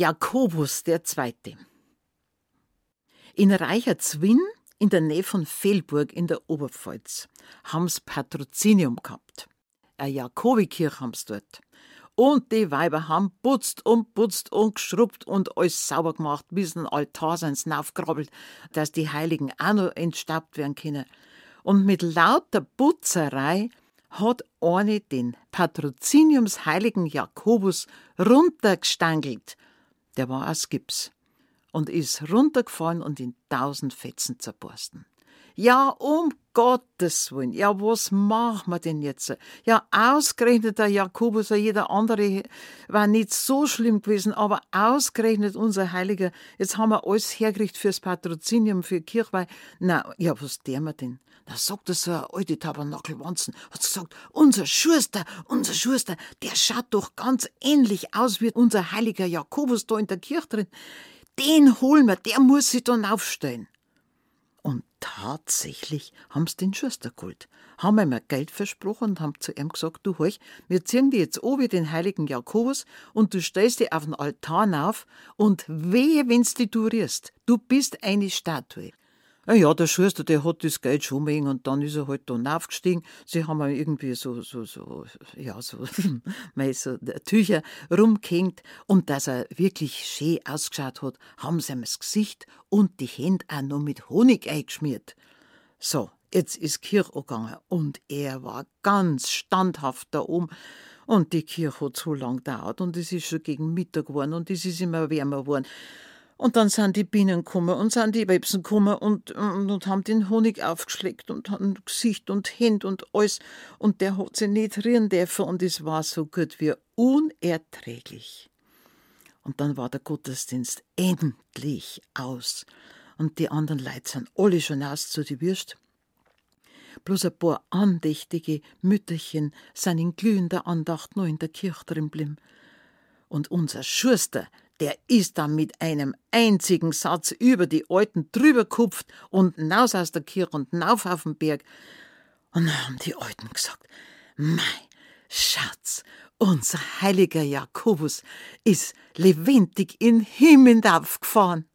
Jakobus Zweite. In Reichertswinn, in der Nähe von Fehlburg in der Oberpfalz, haben's Patrozinium gehabt. Eine Jakobikirche haben's dort. Und die Weiber haben putzt und putzt und geschrubbt und alles sauber gemacht, bis ein Altar sind's aufgrabbelt, dass die Heiligen auch noch entstaubt werden können. Und mit lauter Putzerei hat eine den Patroziniumsheiligen Jakobus runtergestangelt. Der war aus Gips und ist runtergefallen und in tausend Fetzen zerborsten. Ja, um Gottes Willen, ja, was machen wir denn jetzt? Ja, ausgerechnet der Jakobus, jeder andere war nicht so schlimm gewesen, aber ausgerechnet unser Heiliger, jetzt haben wir alles hergerichtet fürs Patrozinium, für Kirchweih. Na, ja, was der wir denn? Da sagt er so eine alte Tabernakelwanzen, hat gesagt, unser Schuster, unser Schuster, der schaut doch ganz ähnlich aus wie unser heiliger Jakobus da in der Kirche drin. Den holen wir, der muss sich dann aufstellen. Tatsächlich haben's den Schuster geholt, haben ihm Geld versprochen und haben zu ihm gesagt, du horch, wir ziehen dich jetzt wie den heiligen Jakobus und du stellst dich auf den Altar auf und wehe, wenn's dich du rührst, du bist eine Statue. Ja, der Schuster, der hat das Geld schon wegen und dann ist er halt da aufgestiegen. Sie haben irgendwie so, so, so, ja, so, so Tücher rumgehängt und dass er wirklich schön ausgeschaut hat, haben sie ihm das Gesicht und die Hände auch noch mit Honig eingeschmiert. So, jetzt ist Kirche gegangen und er war ganz standhaft da oben. Und die Kirche hat so lang gedauert und es ist schon gegen Mittag geworden und es ist immer wärmer geworden. Und dann sind die Bienen gekommen und sind die Websen gekommen und, und, und haben den Honig aufgeschleckt und haben Gesicht und Hände und alles. Und der hat sich nicht rühren dürfen und es war so gut wie unerträglich. Und dann war der Gottesdienst endlich aus. Und die anderen Leute sind alle schon aus zu die Würst. Bloß ein paar andächtige Mütterchen sind in glühender Andacht noch in der Kirche drin blim. Und unser Schuster, der ist dann mit einem einzigen Satz über die Alten drüber kupft und hinaus aus der Kirche und hinauf auf den Berg. Und dann haben die Alten gesagt, mei, Schatz, unser heiliger Jakobus ist lebendig in Himmel aufgefahren.